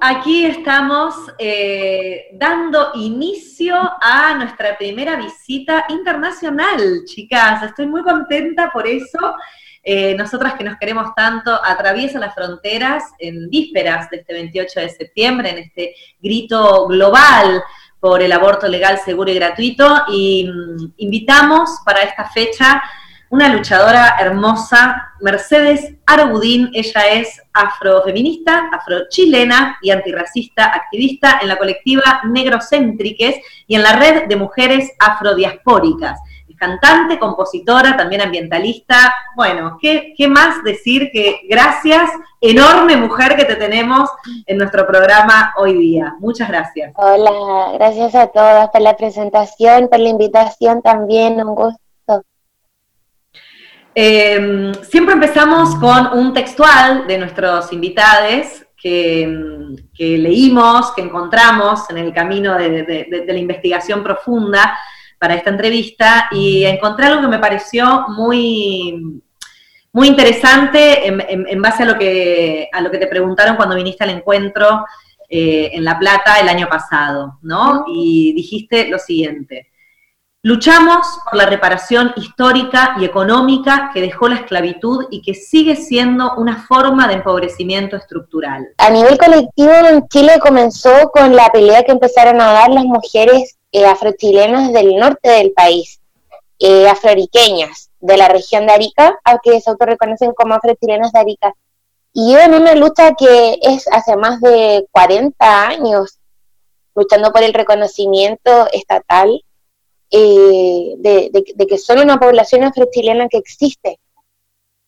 aquí estamos eh, dando inicio a nuestra primera visita internacional, chicas. Estoy muy contenta por eso. Eh, nosotras que nos queremos tanto, atraviesa las fronteras en vísperas de este 28 de septiembre, en este grito global por el aborto legal, seguro y gratuito. Y mm, invitamos para esta fecha una luchadora hermosa, Mercedes Arobudín. Ella es afrofeminista, afrochilena y antirracista, activista en la colectiva Negrocéntriques y en la red de mujeres afrodiaspóricas. Es cantante, compositora, también ambientalista. Bueno, ¿qué, ¿qué más decir que gracias, enorme mujer que te tenemos en nuestro programa hoy día? Muchas gracias. Hola, gracias a todas por la presentación, por la invitación también, un gusto Em, siempre empezamos con un textual de nuestros invitados que, leímos, que encontramos en el camino de, la investigación profunda para esta entrevista y encontré algo que me pareció muy, muy interesante en, base a lo, que, a lo que te preguntaron cuando viniste al encuentro eh, en La Plata el año pasado, ¿no? Y dijiste lo siguiente. Luchamos por la reparación histórica y económica que dejó la esclavitud y que sigue siendo una forma de empobrecimiento estructural. A nivel colectivo en Chile comenzó con la pelea que empezaron a dar las mujeres eh, afrochilenas del norte del país, eh, de la región de Arica, aunque se autorreconocen como afrochilenas de Arica. Y en una lucha que es hace más de 40 años, luchando por el reconocimiento estatal eh, de, que son una población afrochilena que existe.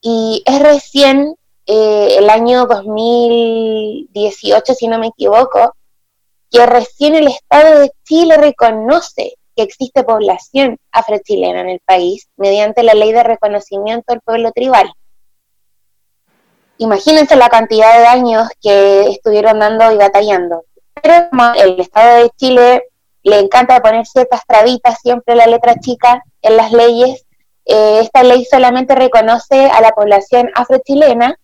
Y es recién eh, el año 2018, si no me equivoco, que recién el Estado de Chile reconoce que existe población afrochilena en el país mediante la ley de reconocimiento del pueblo tribal. Imagínense la cantidad de años que estuvieron dando y batallando. Pero el Estado de Chile le encanta poner ciertas trabitas, siempre la letra chica en las leyes. Eh, esta ley solamente reconoce a la población afrochilena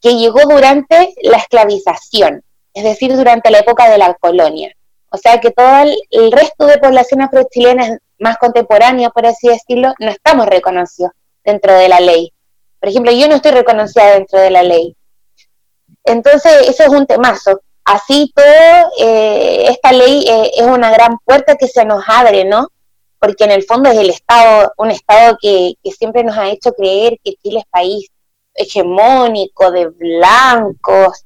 que llegó durante la esclavización, es decir, durante la época de la colonia. O sea que todo el, resto de población afrochilena más contemporánea, por así decirlo, no estamos reconocidos dentro de la ley. Por ejemplo, yo no estoy reconocida dentro de la ley. Entonces, eso es un temazo así todo, eh, esta ley eh, es una gran puerta que se nos abre, ¿no? Porque en el fondo es el Estado, un Estado que, siempre nos ha hecho creer que Chile es país hegemónico, de blancos,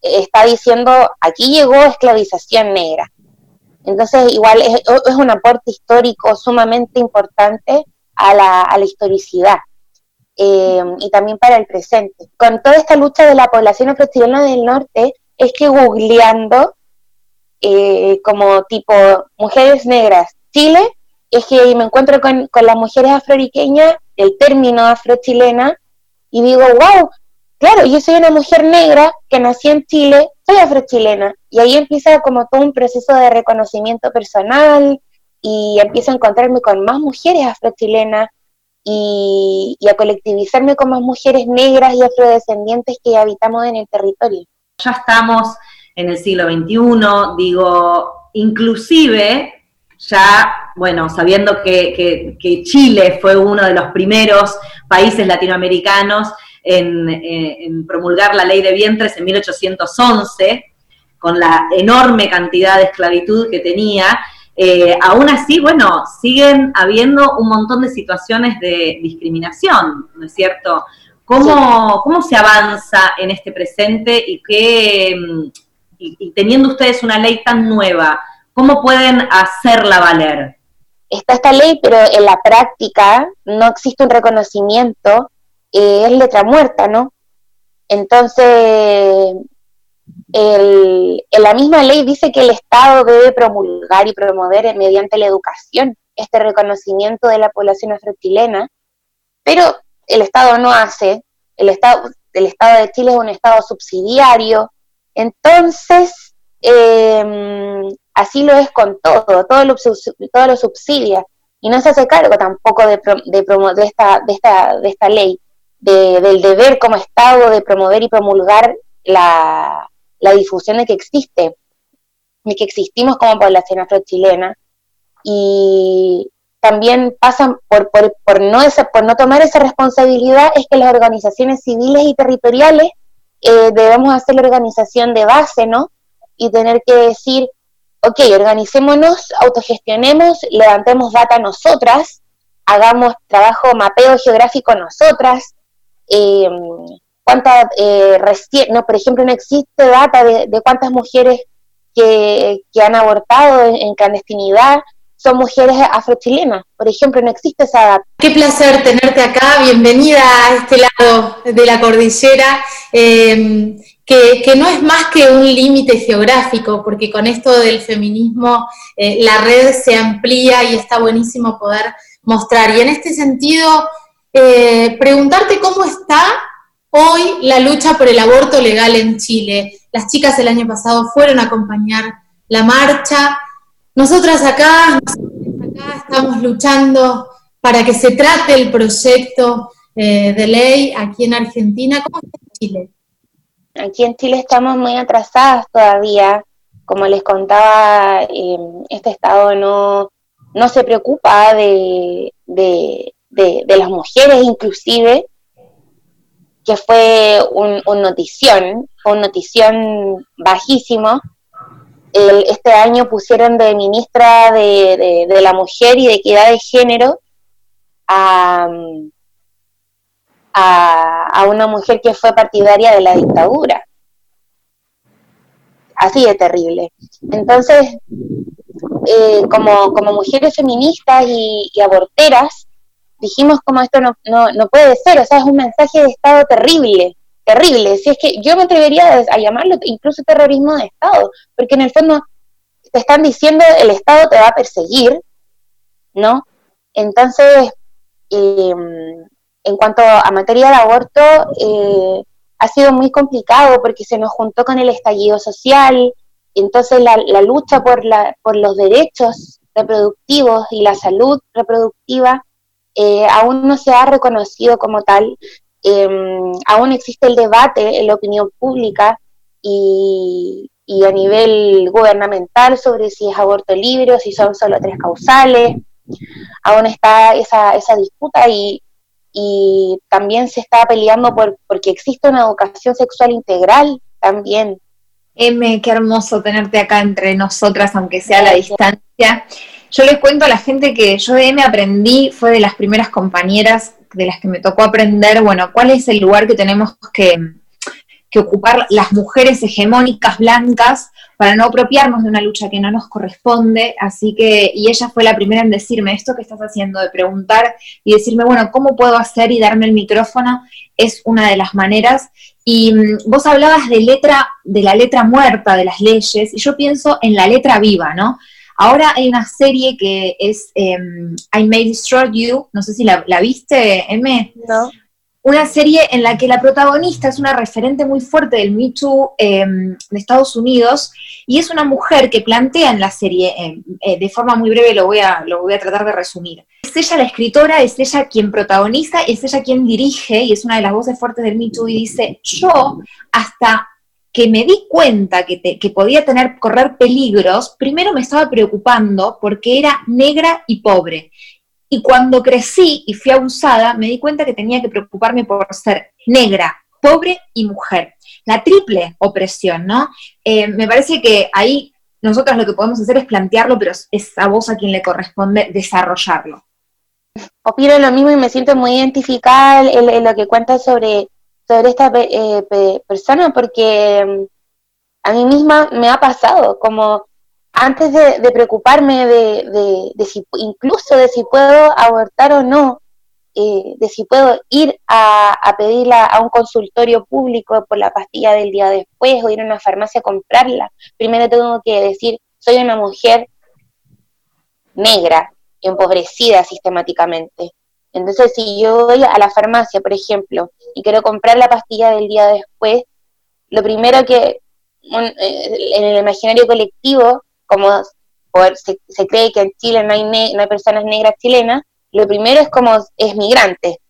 está diciendo, aquí llegó esclavización negra. Entonces, igual es, un aporte histórico sumamente importante a la, a la historicidad. Eh, y también para el presente. Con toda esta lucha de la población afrochilena del norte, es que googleando eh, como tipo mujeres negras Chile, es que me encuentro con, las mujeres afroriqueñas, el término afrochilena, y digo, wow, claro, yo soy una mujer negra que nací en Chile, soy afrochilena. Y ahí empieza como todo un proceso de reconocimiento personal y empiezo a encontrarme con más mujeres afrochilenas y, y a colectivizarme con más mujeres negras y afrodescendientes que habitamos en el territorio ya estamos en el siglo XXI, digo, inclusive ya, bueno, sabiendo que, Chile fue uno de los primeros países latinoamericanos en, promulgar la ley de vientres en 1811, con la enorme cantidad de esclavitud que tenía, eh, aún así, bueno, siguen habiendo un montón de situaciones de discriminación, ¿no es cierto? ¿Cómo, ¿Cómo se avanza en este presente y, qué, mm, y, teniendo ustedes una ley tan nueva, cómo pueden hacerla valer? Está esta ley, pero en la práctica no existe un reconocimiento, eh, es letra muerta, ¿no? Entonces, el, en la misma ley dice que el Estado debe promulgar y promover mediante la educación este reconocimiento de la población afrochilena, pero el Estado no hace, el Estado, el Estado de Chile es un Estado subsidiario, entonces em, así lo es con todo, todo lo, todo lo subsidia y no se hace cargo tampoco de, de, de, esta, de, esta, de esta ley, del deber como Estado de promover y promulgar la, la difusión de que existe, de que existimos como población afrochilena. Y también pasan por, por, por, no, por no tomar esa responsabilidad es que las organizaciones civiles y territoriales eh, debemos hacer la organización de base, ¿no? Y tener que decir, ok, organicémonos, autogestionemos, levantemos data nosotras, hagamos trabajo mapeo geográfico nosotras, eh, cuántas, eh, no, por ejemplo, no existe data de, cuántas mujeres que, han abortado en, clandestinidad son mujeres afrochilenas, por ejemplo, no existe esa data. Qué placer tenerte acá, bienvenida a este lado de la cordillera. Eh, que, no es más que un límite geográfico, porque con esto del feminismo eh, la red se amplía y está buenísimo poder mostrar. Y en este sentido, eh, preguntarte cómo está hoy la lucha por el aborto legal en Chile. Las chicas el año pasado fueron a acompañar la marcha. Nosotras acá, estamos luchando para que se trate el proyecto eh, de ley aquí en Argentina. ¿Cómo está en Chile? Aquí en Chile estamos muy atrasadas todavía. Como les contaba, em, este Estado no, no se preocupa de, de, las mujeres inclusive, que fue un, notición, fue un notición bajísimo. Este año pusieron de ministra de, de, la Mujer y de Equidad de Género a, a, una mujer que fue partidaria de la dictadura. Así de terrible. Entonces, eh, como, como mujeres feministas y, aborteras, dijimos como esto no, no, puede ser, o sea, es un mensaje de Estado terrible, terrible. Si es que yo me atrevería a llamarlo incluso terrorismo de Estado, porque en el fondo te están diciendo el Estado te va a perseguir, ¿no? Entonces, eh, en cuanto a materia de aborto, eh, ha sido muy complicado porque se nos juntó con el estallido social, entonces la, lucha por, la, por los derechos reproductivos y la salud reproductiva eh, aún no se ha reconocido como tal, em, aún existe el debate en la opinión pública y, y, a nivel gubernamental sobre si es aborto libre o si son solo tres causales, aún está esa, esa disputa y, y también se está peleando por porque existe una educación sexual integral también. M, qué hermoso tenerte acá entre nosotras, aunque sea a la distancia. Yo les cuento a la gente que yo de M aprendí, fue de las primeras compañeras de las que me tocó aprender, bueno, cuál es el lugar que tenemos que, que ocupar las mujeres hegemónicas blancas para no apropiarnos de una lucha que no nos corresponde, así que, y ella fue la primera en decirme esto que estás haciendo, de preguntar y decirme, bueno, ¿cómo puedo hacer y darme el micrófono? Es una de las maneras. Y mm, vos hablabas de letra, de la letra muerta de las leyes, y yo pienso en la letra viva, ¿no? Ahora hay una serie que es em, I May Destroy You, no sé si la, la viste, M. No una serie en la que la protagonista es una referente muy fuerte del Me Too em, de Estados Unidos y es una mujer que plantea en la serie, em, eh, de forma muy breve lo voy, a, lo voy a tratar de resumir. Es ella la escritora, es ella quien protagoniza, es ella quien dirige y es una de las voces fuertes del Me Too y dice, yo hasta que me di cuenta que, podía tener, correr peligros, primero me estaba preocupando porque era negra y pobre. Y cuando crecí y fui abusada, me di cuenta que tenía que preocuparme por ser negra, pobre y mujer. La triple opresión, ¿no? Eh, me parece que ahí nosotros lo que podemos hacer es plantearlo, pero es a vos a quien le corresponde desarrollarlo. Opino lo mismo y me siento muy identificada en, lo que cuentas sobre, sobre esta eh, persona, porque mm, a mí misma me ha pasado, como antes de, preocuparme de, si, incluso de si puedo abortar o no, eh, de si puedo ir a, a pedirla a un consultorio público por la pastilla del día después o ir a una farmacia a comprarla, primero tengo que decir, soy una mujer negra, empobrecida sistemáticamente. Entonces, si yo voy a la farmacia, por ejemplo, y quiero comprar la pastilla del día después, lo primero que eh, en el imaginario colectivo como se, se, cree que en Chile no hay, no hay personas negras chilenas, lo primero es como es migrante.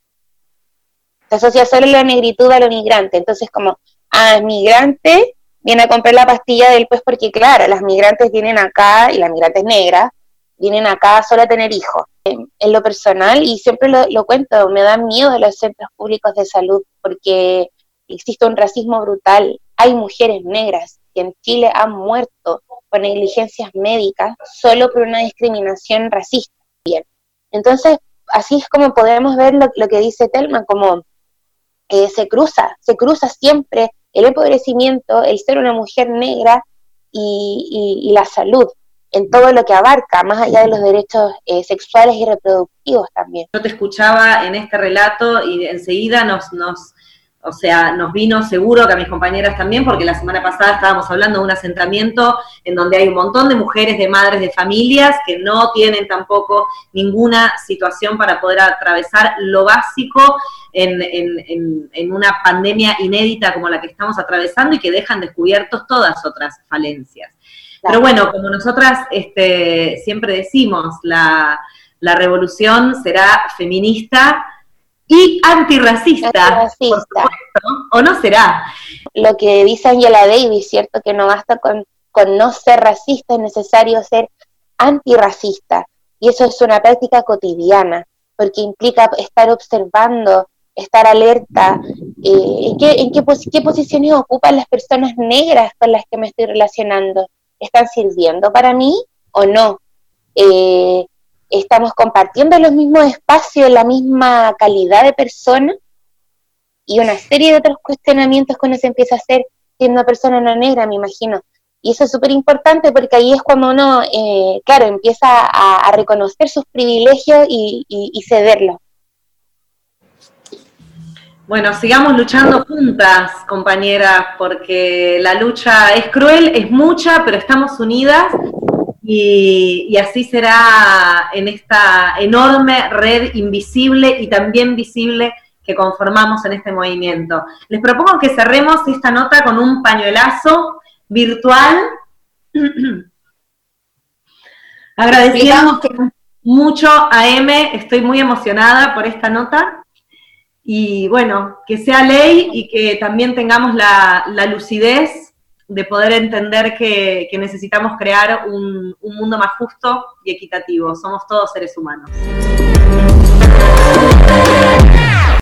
Se asocia solo la negritud a lo migrante. Entonces, como, ah, es migrante, viene a comprar la pastilla del pues porque claro, las migrantes vienen acá y las migrantes negras vienen acá solo a tener hijos. En, lo personal, y siempre lo, lo, cuento, me dan miedo los centros públicos de salud porque existe un racismo brutal. Hay mujeres negras que en Chile han muerto por negligencias médicas solo por una discriminación racista. Entonces, así es como podemos ver lo, que dice Telman, como eh, se cruza, se cruza siempre el empobrecimiento, el ser una mujer negra y, la salud en todo lo que abarca, más allá de los derechos eh, sexuales y reproductivos también. Yo te escuchaba en este relato y enseguida nos, nos o sea, nos vino seguro que a mis compañeras también, porque la semana pasada estábamos hablando de un asentamiento en donde hay un montón de mujeres, de madres, de familias que no tienen tampoco ninguna situación para poder atravesar lo básico en, en una pandemia inédita como la que estamos atravesando y que dejan descubiertos todas otras falencias. Pero bueno, como nosotras este, siempre decimos, la, la revolución será feminista y antirracista, ¿o no será? Lo que dice Angela Davis, ¿cierto? Que no basta con, con no ser racista, es necesario ser antirracista. Y eso es una práctica cotidiana, porque implica estar observando, estar alerta, eh, en, qué, en qué, qué posiciones ocupan las personas negras con las que me estoy relacionando. ¿Están sirviendo para mí o no? Eh, estamos compartiendo los mismos espacios, la misma calidad de persona y una serie de otros cuestionamientos que uno se empieza a hacer siendo una persona no negra, me imagino. Y eso es súper importante porque ahí es cuando uno, eh, claro, empieza a, reconocer sus privilegios y, y cederlos. Bueno, sigamos luchando juntas, compañeras, porque la lucha es cruel, es mucha, pero estamos unidas y, así será en esta enorme red invisible y también visible que conformamos en este movimiento. Les propongo que cerremos esta nota con un pañuelazo virtual. Agradecemos mucho a M, estoy muy emocionada por esta nota. Y bueno, que sea ley y que también tengamos la, la lucidez de poder entender que, necesitamos crear un, un mundo más justo y equitativo. Somos todos seres humanos.